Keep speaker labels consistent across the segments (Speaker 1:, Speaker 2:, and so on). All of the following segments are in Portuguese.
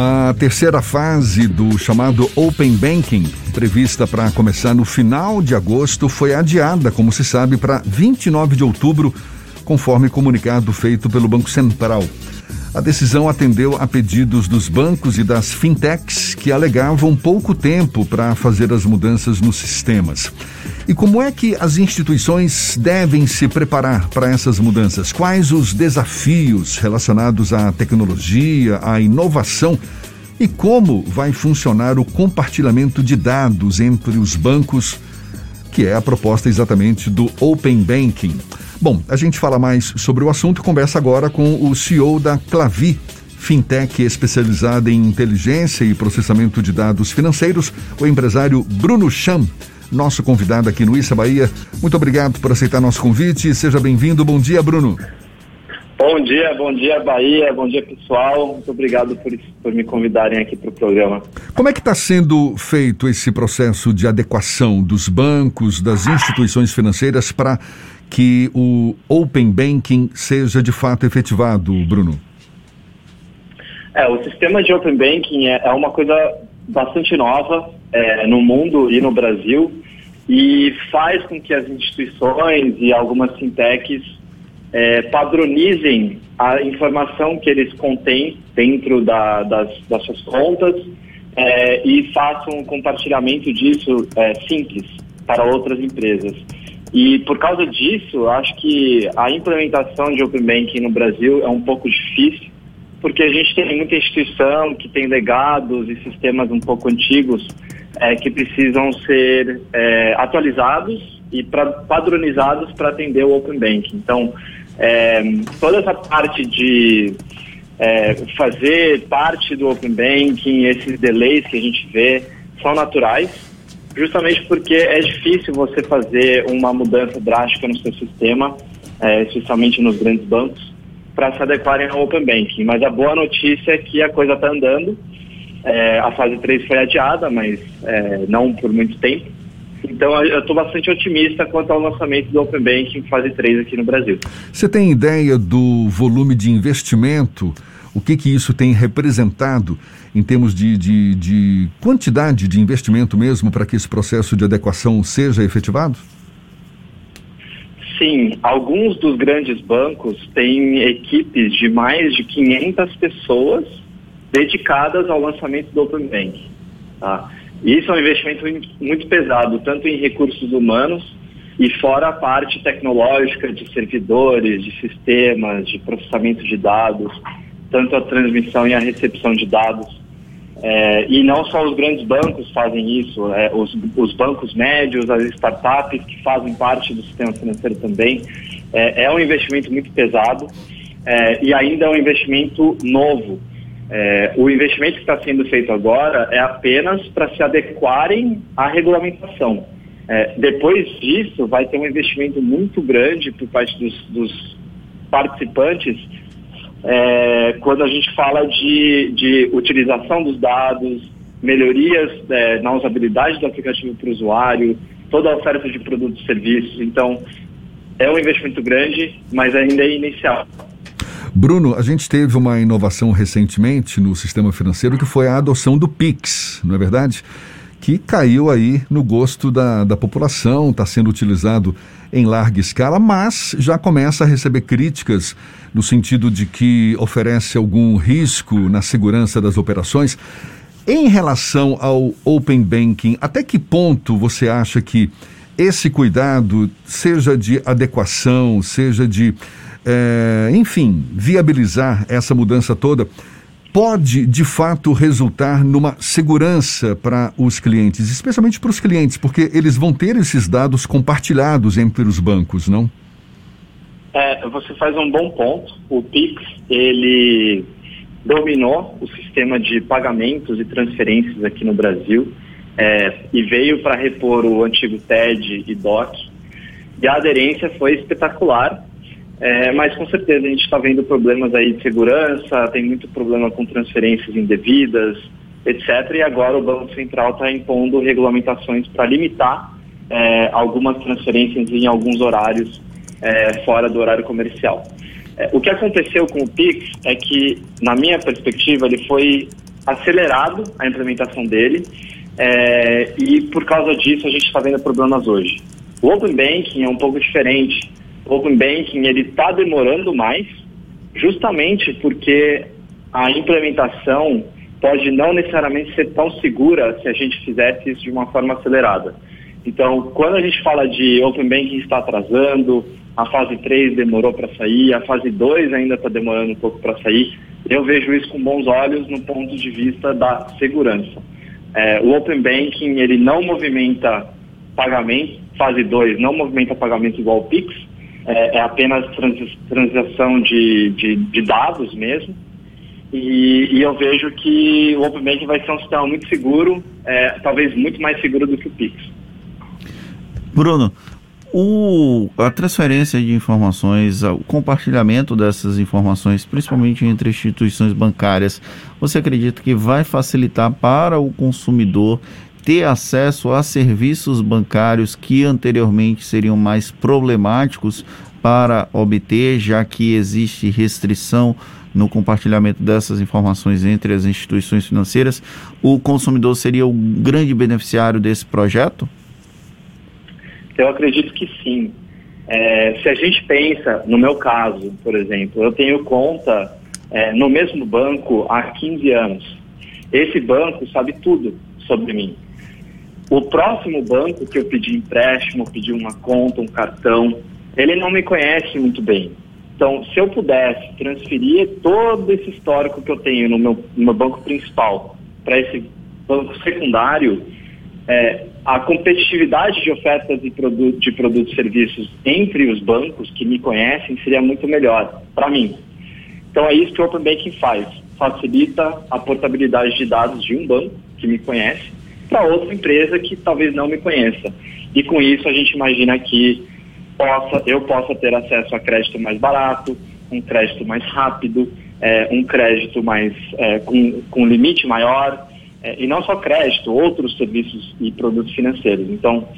Speaker 1: A terceira fase do chamado Open Banking, prevista para começar no final de agosto, foi adiada, como se sabe, para 29 de outubro, conforme comunicado feito pelo Banco Central. A decisão atendeu a pedidos dos bancos e das fintechs que alegavam pouco tempo para fazer as mudanças nos sistemas. E como é que as instituições devem se preparar para essas mudanças? Quais os desafios relacionados à tecnologia, à inovação? E como vai funcionar o compartilhamento de dados entre os bancos, que é a proposta exatamente do Open Banking? Bom, a gente fala mais sobre o assunto e conversa agora com o CEO da Clavi, fintech especializada em inteligência e processamento de dados financeiros, o empresário Bruno Cham, nosso convidado aqui no Issa Bahia. Muito obrigado por aceitar nosso convite. Seja bem-vindo. Bom dia, Bruno.
Speaker 2: Bom dia, bom dia Bahia, bom dia pessoal. Muito obrigado por, por me convidarem aqui para o programa.
Speaker 1: Como é que está sendo feito esse processo de adequação dos bancos, das instituições financeiras para que o Open Banking seja de fato efetivado, Bruno?
Speaker 2: É, o sistema de Open Banking é, é uma coisa bastante nova é, no mundo e no Brasil e faz com que as instituições e algumas fintechs é, padronizem a informação que eles contêm dentro da, das, das, suas contas é, e façam um compartilhamento disso é, simples para outras empresas. E por causa disso, acho que a implementação de Open Banking no Brasil é um pouco difícil, porque a gente tem muita instituição que tem legados e sistemas um pouco antigos é, que precisam ser é, atualizados e pra, padronizados para atender o Open Banking. Então, é, toda essa parte de é, fazer parte do Open Banking, esses delays que a gente vê, são naturais justamente porque é difícil você fazer uma mudança drástica no seu sistema, é, especialmente nos grandes bancos, para se adequarem ao Open Banking. Mas a boa notícia é que a coisa está andando. É, a fase 3 foi adiada, mas é, não por muito tempo. Então eu estou bastante otimista quanto ao lançamento do Open Banking fase 3 aqui no Brasil.
Speaker 1: Você tem ideia do volume de investimento? O que, que isso tem representado em termos de, de, de quantidade de investimento mesmo para que esse processo de adequação seja efetivado?
Speaker 2: Sim, alguns dos grandes bancos têm equipes de mais de 500 pessoas dedicadas ao lançamento do Open Bank. Tá? Isso é um investimento muito pesado, tanto em recursos humanos e fora a parte tecnológica de servidores, de sistemas, de processamento de dados tanto a transmissão e a recepção de dados. É, e não só os grandes bancos fazem isso, é, os, os, bancos médios, as startups que fazem parte do sistema financeiro também. É, é um investimento muito pesado é, e ainda é um investimento novo. É, o investimento que está sendo feito agora é apenas para se adequarem à regulamentação. É, depois disso, vai ter um investimento muito grande por parte dos, dos participantes é, quando a gente fala de, de utilização dos dados, melhorias é, na usabilidade do aplicativo para o usuário, toda a oferta de produtos e serviços. Então, é um investimento grande, mas ainda é inicial.
Speaker 1: Bruno, a gente teve uma inovação recentemente no sistema financeiro que foi a adoção do Pix, não é verdade? Que caiu aí no gosto da, da população, está sendo utilizado em larga escala, mas já começa a receber críticas no sentido de que oferece algum risco na segurança das operações. Em relação ao Open Banking, até que ponto você acha que esse cuidado, seja de adequação, seja de, é, enfim, viabilizar essa mudança toda, pode de fato resultar numa segurança para os clientes, especialmente para os clientes, porque eles vão ter esses dados compartilhados entre os bancos, não?
Speaker 2: É, você faz um bom ponto. O Pix, ele dominou o sistema de pagamentos e transferências aqui no Brasil é, e veio para repor o antigo TED e DOC. E a aderência foi espetacular é, mas com certeza a gente está vendo problemas aí de segurança, tem muito problema com transferências indevidas, etc. E agora o Banco Central está impondo regulamentações para limitar é, algumas transferências em alguns horários é, fora do horário comercial. É, o que aconteceu com o Pix é que, na minha perspectiva, ele foi acelerado a implementação dele é, e por causa disso a gente está vendo problemas hoje. O Open Banking é um pouco diferente. O Open Banking ele está demorando mais, justamente porque a implementação pode não necessariamente ser tão segura se a gente fizesse isso de uma forma acelerada. Então, quando a gente fala de Open Banking está atrasando, a fase 3 demorou para sair, a fase 2 ainda está demorando um pouco para sair, eu vejo isso com bons olhos no ponto de vista da segurança. É, o Open Banking ele não movimenta pagamento, fase 2 não movimenta pagamento igual ao Pix, é, é apenas transação de, de, de dados mesmo. E, e, eu vejo que o Open Banking vai ser um sistema muito seguro, é, talvez muito mais seguro do que o Pix.
Speaker 3: Bruno, o, a transferência de informações, o compartilhamento dessas informações, principalmente entre instituições bancárias, você acredita que vai facilitar para o consumidor ter acesso a serviços bancários que anteriormente seriam mais problemáticos para obter, já que existe restrição no compartilhamento dessas informações entre as instituições financeiras? O consumidor seria o grande beneficiário desse projeto?
Speaker 2: Eu acredito que sim. É, se a gente pensa, no meu caso, por exemplo, eu tenho conta é, no mesmo banco há 15 anos. Esse banco sabe tudo sobre mim. O próximo banco que eu pedi empréstimo, pedi uma conta, um cartão, ele não me conhece muito bem. Então, se eu pudesse transferir todo esse histórico que eu tenho no meu, no meu banco principal para esse banco secundário, é, a competitividade de ofertas de, produto, de produtos e serviços entre os bancos que me conhecem seria muito melhor para mim. Então é isso que o Open Banking faz. Facilita a portabilidade de dados de um banco que me conhece para outra empresa que talvez não me conheça. E com isso a gente imagina que possa, eu possa ter acesso a crédito mais barato, um crédito mais rápido, é, um crédito mais é, com, com limite maior, é, e não só crédito, outros serviços e produtos financeiros. Então,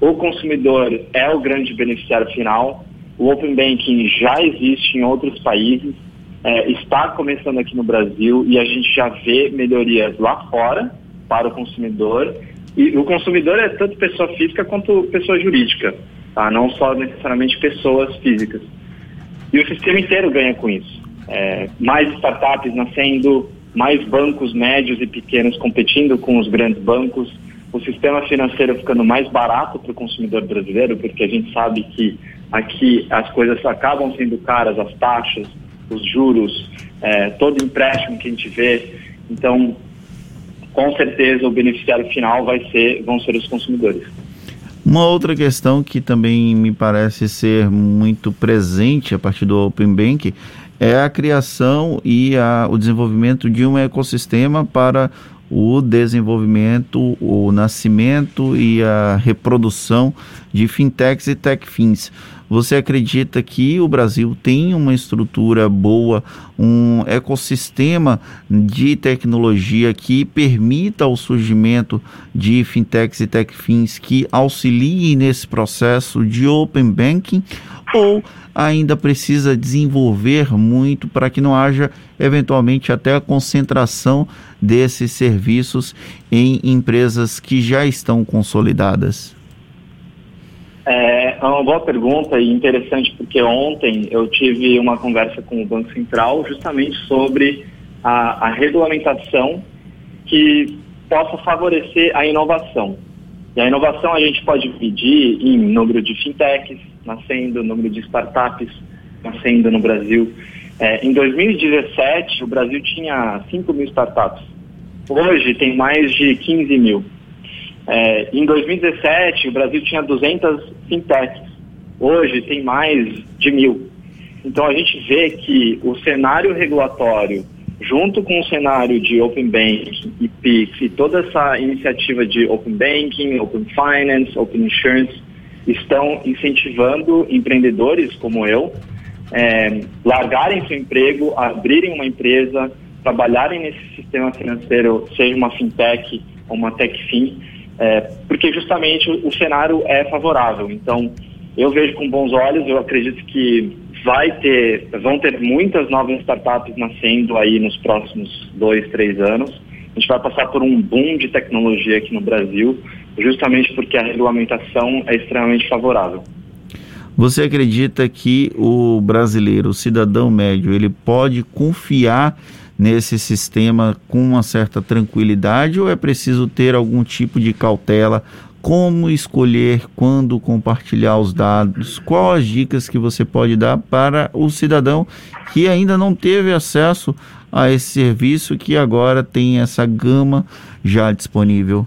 Speaker 2: o consumidor é o grande beneficiário final. O Open Banking já existe em outros países, é, está começando aqui no Brasil e a gente já vê melhorias lá fora para o consumidor. E o consumidor é tanto pessoa física quanto pessoa jurídica, tá? não só necessariamente pessoas físicas. E o sistema inteiro ganha com isso. É, mais startups nascendo, mais bancos médios e pequenos competindo com os grandes bancos, o sistema financeiro ficando mais barato para o consumidor brasileiro, porque a gente sabe que aqui as coisas acabam sendo caras, as taxas, os juros, é, todo empréstimo que a gente vê. Então, com certeza o beneficiário final vai ser, vão ser os consumidores.
Speaker 3: Uma outra questão que também me parece ser muito presente a partir do Open Bank é a criação e a, o desenvolvimento de um ecossistema para o desenvolvimento, o nascimento e a reprodução de fintechs e techfins. Você acredita que o Brasil tem uma estrutura boa, um ecossistema de tecnologia que permita o surgimento de fintechs e techfins que auxiliem nesse processo de open banking? Ou ainda precisa desenvolver muito para que não haja eventualmente até a concentração desses serviços em empresas que já estão consolidadas?
Speaker 2: É, é uma boa pergunta e interessante porque ontem eu tive uma conversa com o Banco Central justamente sobre a, a regulamentação que possa favorecer a inovação. E a inovação a gente pode medir em número de fintechs nascendo, número de startups nascendo no Brasil. É, em 2017, o Brasil tinha 5 mil startups. Hoje tem mais de 15 mil. É, em 2017, o Brasil tinha 200 fintechs. Hoje tem mais de mil. Então a gente vê que o cenário regulatório, junto com o cenário de Open Banking e PIX e toda essa iniciativa de Open Banking, Open Finance, Open Insurance, estão incentivando empreendedores como eu é, largarem seu emprego, abrirem uma empresa, trabalharem nesse sistema financeiro, seja uma fintech ou uma techfin, é, porque justamente o, o cenário é favorável. Então, eu vejo com bons olhos, eu acredito que vai ter, vão ter muitas novas startups nascendo aí nos próximos dois, três anos. A gente vai passar por um boom de tecnologia aqui no Brasil, justamente porque a regulamentação é extremamente favorável.
Speaker 3: Você acredita que o brasileiro, o cidadão médio, ele pode confiar nesse sistema com uma certa tranquilidade ou é preciso ter algum tipo de cautela? Como escolher quando compartilhar os dados? Quais as dicas que você pode dar para o cidadão que ainda não teve acesso a esse serviço que agora tem essa gama já disponível?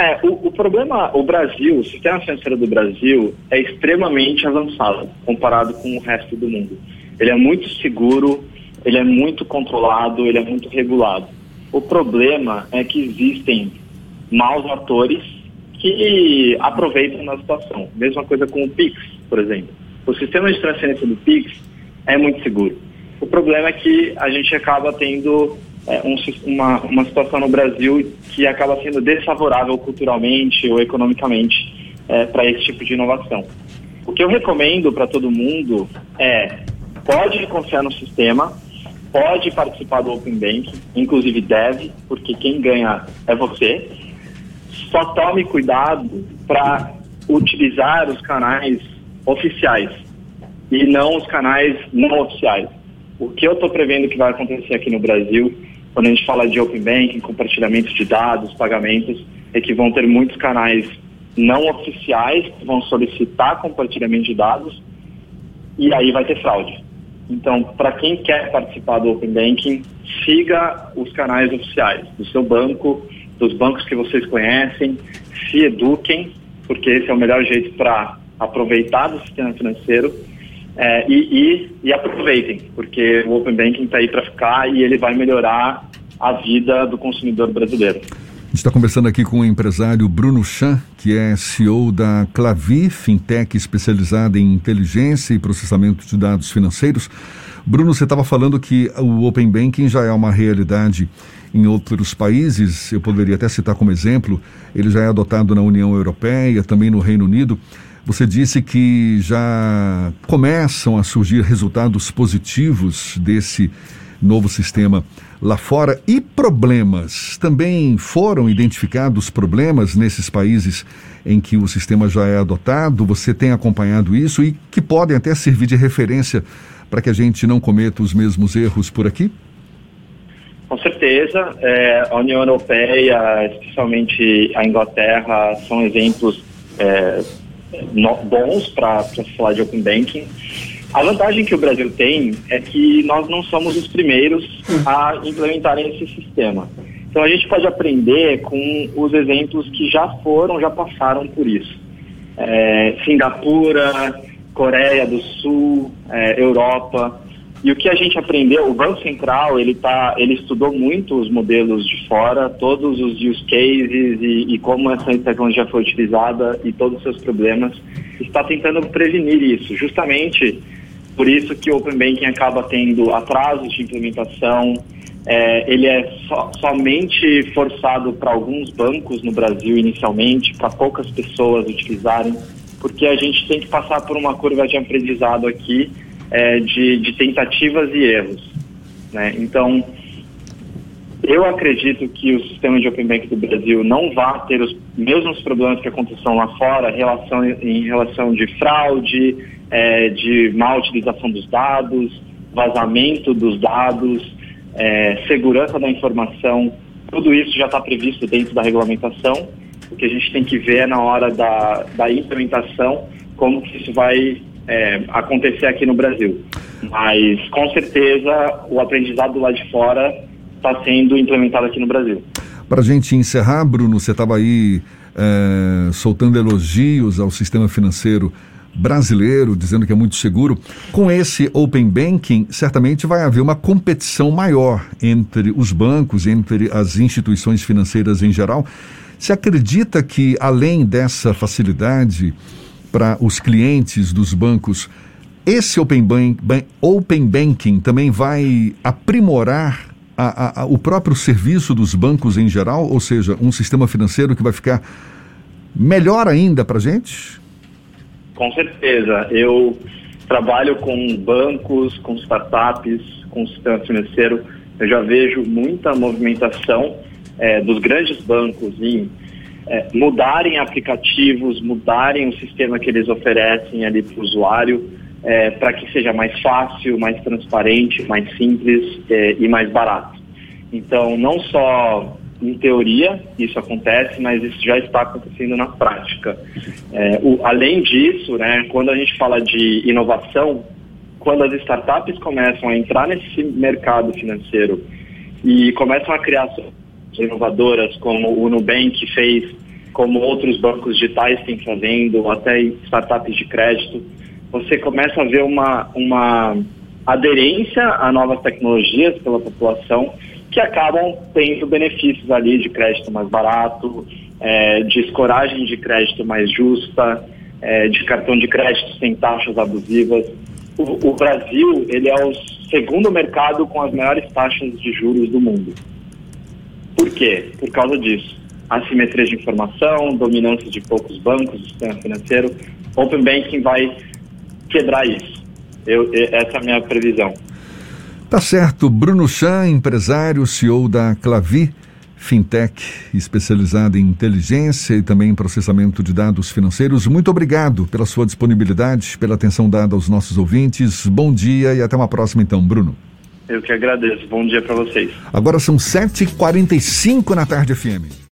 Speaker 2: É, o, o, problema, o Brasil, o sistema financeiro do Brasil é extremamente avançado comparado com o resto do mundo. Ele é muito seguro, ele é muito controlado, ele é muito regulado. O problema é que existem maus atores que aproveitam da situação. Mesma coisa com o Pix, por exemplo. O sistema de transferência do Pix é muito seguro. O problema é que a gente acaba tendo é, um, uma, uma situação no Brasil que acaba sendo desfavorável culturalmente ou economicamente é, para esse tipo de inovação. O que eu recomendo para todo mundo é pode confiar no sistema, pode participar do Open Bank, inclusive deve, porque quem ganha é você. Só tome cuidado para utilizar os canais oficiais e não os canais não oficiais. O que eu estou prevendo que vai acontecer aqui no Brasil, quando a gente fala de Open Banking, compartilhamento de dados, pagamentos, é que vão ter muitos canais não oficiais que vão solicitar compartilhamento de dados e aí vai ter fraude. Então, para quem quer participar do Open Banking, siga os canais oficiais do seu banco, dos bancos que vocês conhecem, se eduquem, porque esse é o melhor jeito para aproveitar do sistema financeiro é, e, e, e, aproveitem, porque o Open Banking está aí para ficar e ele vai melhorar a vida do consumidor brasileiro.
Speaker 1: Está conversando aqui com o empresário Bruno Chan, que é CEO da Clavi, fintech especializada em inteligência e processamento de dados financeiros. Bruno, você estava falando que o Open Banking já é uma realidade em outros países. Eu poderia até citar como exemplo, ele já é adotado na União Europeia, também no Reino Unido. Você disse que já começam a surgir resultados positivos desse novo sistema lá fora. E problemas? Também foram identificados problemas nesses países em que o sistema já é adotado? Você tem acompanhado isso e que podem até servir de referência para que a gente não cometa os mesmos erros por aqui?
Speaker 2: Com certeza. É, a União Europeia, especialmente a Inglaterra, são exemplos é, bons para falar de Open Banking. A vantagem que o Brasil tem é que nós não somos os primeiros a implementarem esse sistema. Então a gente pode aprender com os exemplos que já foram, já passaram por isso. É, Singapura, Coreia do Sul, é, Europa. E o que a gente aprendeu, o Banco Central, ele, tá, ele estudou muito os modelos de fora, todos os use cases e, e como essa tecnologia foi utilizada e todos os seus problemas, está tentando prevenir isso, justamente por isso que o Open Banking acaba tendo atrasos de implementação. É, ele é so, somente forçado para alguns bancos no Brasil inicialmente, para poucas pessoas utilizarem, porque a gente tem que passar por uma curva de aprendizado aqui é, de, de, tentativas e erros. Né? Então, eu acredito que o sistema de Open Bank do Brasil não vai ter os mesmos problemas que aconteceram lá fora relação, em relação de fraude, é, de má utilização dos dados, vazamento dos dados, é, segurança da informação, tudo isso já está previsto dentro da regulamentação. O que a gente tem que ver é na hora da, da implementação como que isso vai é, acontecer aqui no Brasil. Mas com certeza o aprendizado lá de fora está sendo implementado aqui no Brasil.
Speaker 1: Para a gente encerrar, Bruno, você estava aí é, soltando elogios ao sistema financeiro brasileiro, dizendo que é muito seguro. Com esse Open Banking, certamente vai haver uma competição maior entre os bancos, entre as instituições financeiras em geral. Se acredita que, além dessa facilidade para os clientes dos bancos, esse Open, Bank, open Banking também vai aprimorar a, a, a, o próprio serviço dos bancos em geral? Ou seja, um sistema financeiro que vai ficar melhor ainda para a gente?
Speaker 2: Com certeza. Eu trabalho com bancos, com startups, com sistema financeiro. Eu já vejo muita movimentação é, dos grandes bancos em é, mudarem aplicativos, mudarem o sistema que eles oferecem ali para o usuário, é, para que seja mais fácil, mais transparente, mais simples é, e mais barato. Então, não só em teoria isso acontece, mas isso já está acontecendo na prática. É, o, além disso, né, quando a gente fala de inovação, quando as startups começam a entrar nesse mercado financeiro e começam a criar inovadoras, como o Nubank fez, como outros bancos digitais têm fazendo, até startups de crédito, você começa a ver uma, uma aderência a novas tecnologias pela população que acabam tendo benefícios ali de crédito mais barato, é, de escoragem de crédito mais justa, é, de cartão de crédito sem taxas abusivas. O, o, Brasil ele é o segundo mercado com as maiores taxas de juros do mundo. Por quê? Por causa disso. Assimetria de informação, dominância de poucos bancos, sistema financeiro. Open Banking vai quebrar isso. Eu, essa é a minha previsão.
Speaker 1: Tá certo. Bruno Chan, empresário, CEO da Clavi, fintech especializada em inteligência e também em processamento de dados financeiros. Muito obrigado pela sua disponibilidade, pela atenção dada aos nossos ouvintes. Bom dia e até uma próxima então, Bruno.
Speaker 2: Eu que agradeço. Bom dia para vocês.
Speaker 1: Agora são 7h45 na tarde FM.